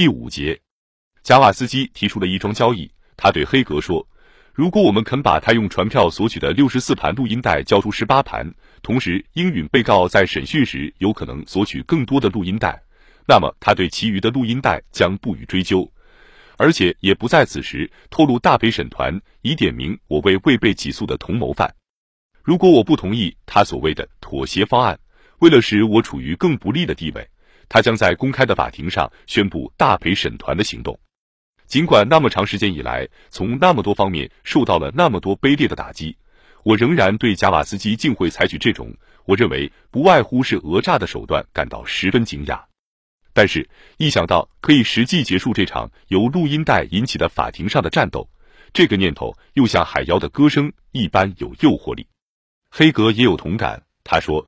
第五节，贾瓦斯基提出了一桩交易，他对黑格说：“如果我们肯把他用传票索取的六十四盘录音带交出十八盘，同时应允被告在审讯时有可能索取更多的录音带，那么他对其余的录音带将不予追究。”而且也不在此时透露大陪审团已点名我为未被起诉的同谋犯。如果我不同意他所谓的妥协方案，为了使我处于更不利的地位，他将在公开的法庭上宣布大陪审团的行动。尽管那么长时间以来，从那么多方面受到了那么多卑劣的打击，我仍然对贾瓦斯基竟会采取这种我认为不外乎是讹诈的手段感到十分惊讶。但是，一想到可以实际结束这场由录音带引起的法庭上的战斗，这个念头又像海妖的歌声一般有诱惑力。黑格也有同感，他说：“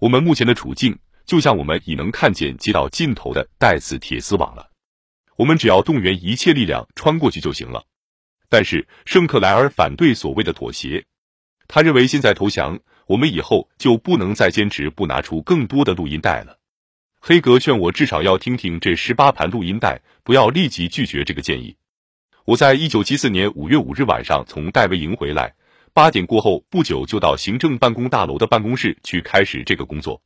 我们目前的处境，就像我们已能看见接到尽头的带刺铁丝网了。我们只要动员一切力量穿过去就行了。”但是，圣克莱尔反对所谓的妥协，他认为现在投降，我们以后就不能再坚持不拿出更多的录音带了。黑格劝我至少要听听这十八盘录音带，不要立即拒绝这个建议。我在一九七四年五月五日晚上从戴维营回来，八点过后不久就到行政办公大楼的办公室去开始这个工作。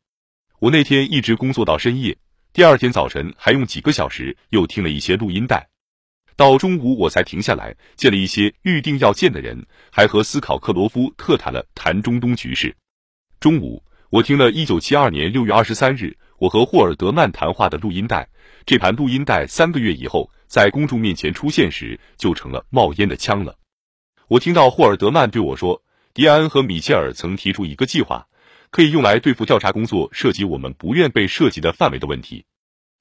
我那天一直工作到深夜，第二天早晨还用几个小时又听了一些录音带，到中午我才停下来见了一些预定要见的人，还和斯考克罗夫特谈了谈中东局势。中午我听了一九七二年六月二十三日。我和霍尔德曼谈话的录音带，这盘录音带三个月以后在公众面前出现时，就成了冒烟的枪了。我听到霍尔德曼对我说：“迪安和米切尔曾提出一个计划，可以用来对付调查工作涉及我们不愿被涉及的范围的问题。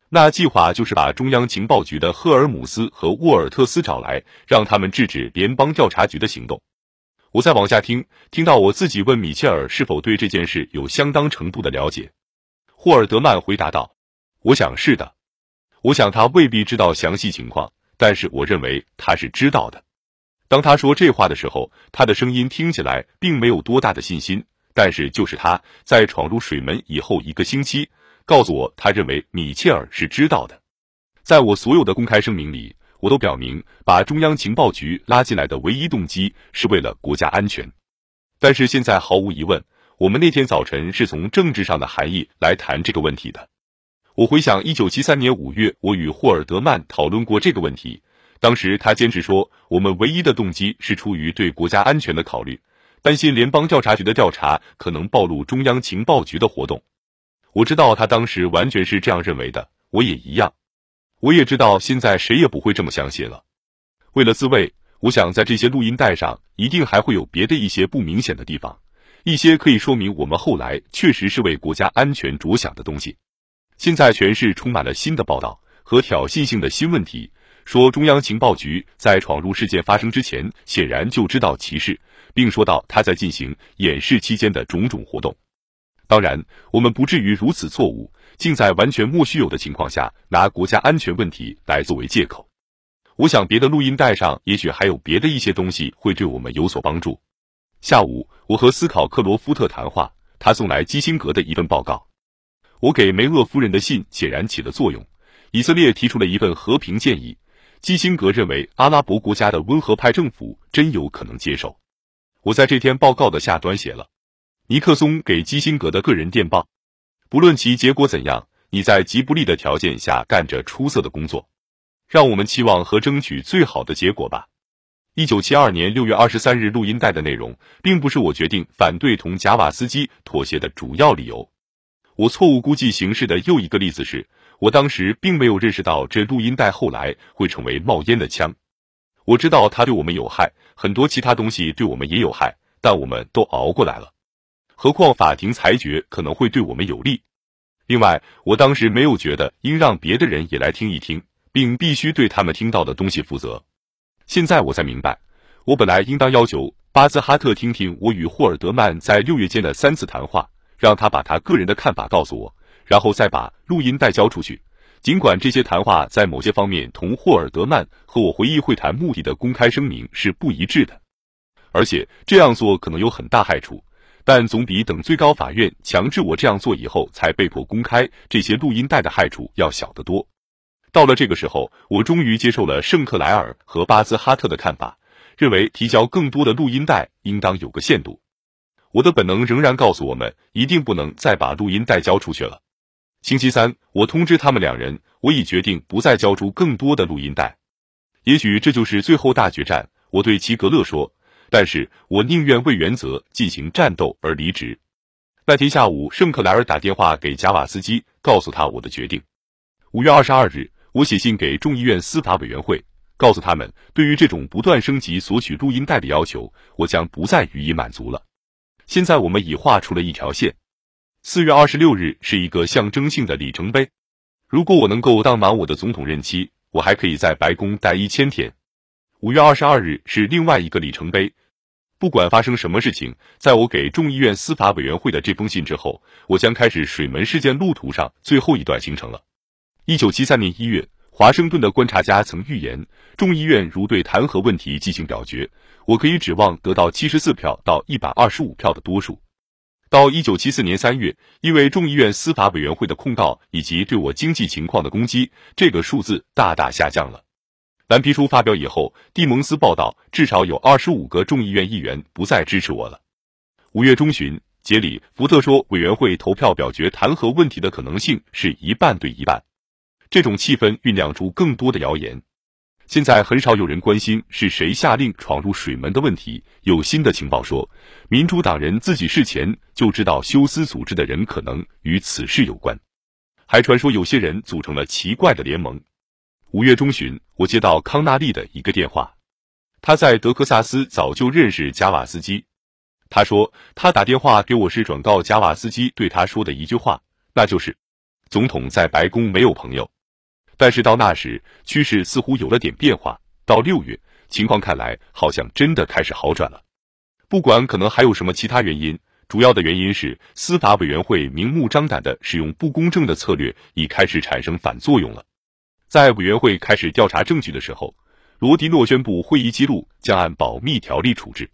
那计划就是把中央情报局的赫尔姆斯和沃尔特斯找来，让他们制止联邦调查局的行动。”我再往下听，听到我自己问米切尔是否对这件事有相当程度的了解。霍尔德曼回答道：“我想是的，我想他未必知道详细情况，但是我认为他是知道的。”当他说这话的时候，他的声音听起来并没有多大的信心。但是就是他在闯入水门以后一个星期，告诉我他认为米切尔是知道的。在我所有的公开声明里，我都表明把中央情报局拉进来的唯一动机是为了国家安全。但是现在毫无疑问。我们那天早晨是从政治上的含义来谈这个问题的。我回想一九七三年五月，我与霍尔德曼讨论过这个问题。当时他坚持说，我们唯一的动机是出于对国家安全的考虑，担心联邦调查局的调查可能暴露中央情报局的活动。我知道他当时完全是这样认为的，我也一样。我也知道现在谁也不会这么相信了。为了自卫，我想在这些录音带上一定还会有别的一些不明显的地方。一些可以说明我们后来确实是为国家安全着想的东西。现在全市充满了新的报道和挑衅性的新问题，说中央情报局在闯入事件发生之前显然就知道其事，并说到他在进行演示期间的种种活动。当然，我们不至于如此错误，竟在完全莫须有的情况下拿国家安全问题来作为借口。我想别的录音带上也许还有别的一些东西会对我们有所帮助。下午，我和斯考克罗夫特谈话，他送来基辛格的一份报告。我给梅厄夫人的信显然起了作用。以色列提出了一份和平建议，基辛格认为阿拉伯国家的温和派政府真有可能接受。我在这篇报告的下端写了尼克松给基辛格的个人电报：不论其结果怎样，你在极不利的条件下干着出色的工作，让我们期望和争取最好的结果吧。一九七二年六月二十三日录音带的内容，并不是我决定反对同贾瓦斯基妥协的主要理由。我错误估计形势的又一个例子是，我当时并没有认识到这录音带后来会成为冒烟的枪。我知道它对我们有害，很多其他东西对我们也有害，但我们都熬过来了。何况法庭裁决可能会对我们有利。另外，我当时没有觉得应让别的人也来听一听，并必须对他们听到的东西负责。现在我才明白，我本来应当要求巴兹哈特听听我与霍尔德曼在六月间的三次谈话，让他把他个人的看法告诉我，然后再把录音带交出去。尽管这些谈话在某些方面同霍尔德曼和我回忆会谈目的的公开声明是不一致的，而且这样做可能有很大害处，但总比等最高法院强制我这样做以后才被迫公开这些录音带的害处要小得多。到了这个时候，我终于接受了圣克莱尔和巴兹哈特的看法，认为提交更多的录音带应当有个限度。我的本能仍然告诉我们，一定不能再把录音带交出去了。星期三，我通知他们两人，我已决定不再交出更多的录音带。也许这就是最后大决战，我对齐格勒说。但是我宁愿为原则进行战斗而离职。那天下午，圣克莱尔打电话给贾瓦斯基，告诉他我的决定。五月二十二日，我写信给众议院司法委员会，告诉他们，对于这种不断升级索取录音带的要求，我将不再予以满足了。现在我们已画出了一条线。四月二十六日是一个象征性的里程碑。如果我能够当满我的总统任期，我还可以在白宫待一千天。五月二十二日是另外一个里程碑。不管发生什么事情，在我给众议院司法委员会的这封信之后，我将开始水门事件路途上最后一段行程了。一九七三年一月，华盛顿的观察家曾预言，众议院如对弹劾问题进行表决，我可以指望得到七十四票到一百二十五票的多数。到一九七四年三月，因为众议院司法委员会的控告以及对我经济情况的攻击，这个数字大大下降了。蓝皮书发表以后，蒂蒙斯报道，至少有二十五个众议院议员不再支持我了。五月中旬，杰里·福特说，委员会投票表决弹劾问题的可能性是一半对一半。这种气氛酝酿出更多的谣言。现在很少有人关心是谁下令闯入水门的问题。有新的情报说，民主党人自己事前就知道休斯组织的人可能与此事有关，还传说有些人组成了奇怪的联盟。五月中旬，我接到康纳利的一个电话，他在德克萨斯早就认识贾瓦斯基。他说他打电话给我是转告贾瓦斯基对他说的一句话，那就是总统在白宫没有朋友。但是到那时，趋势似乎有了点变化。到六月，情况看来好像真的开始好转了。不管可能还有什么其他原因，主要的原因是司法委员会明目张胆的使用不公正的策略，已开始产生反作用了。在委员会开始调查证据的时候，罗迪诺宣布会议记录将按保密条例处置。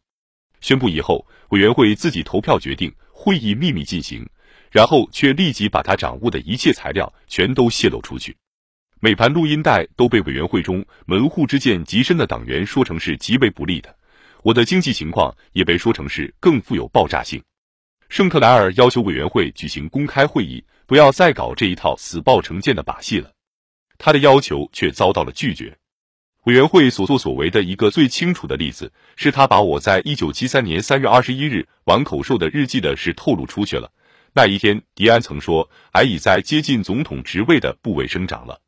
宣布以后，委员会自己投票决定会议秘密进行，然后却立即把他掌握的一切材料全都泄露出去。每盘录音带都被委员会中门户之见极深的党员说成是极为不利的。我的经济情况也被说成是更富有爆炸性。圣克莱尔要求委员会举行公开会议，不要再搞这一套死抱成见的把戏了。他的要求却遭到了拒绝。委员会所作所为的一个最清楚的例子，是他把我在一九七三年三月二十一日玩口授的日记的事透露出去了。那一天，迪安曾说：“矮已在接近总统职位的部位生长了。”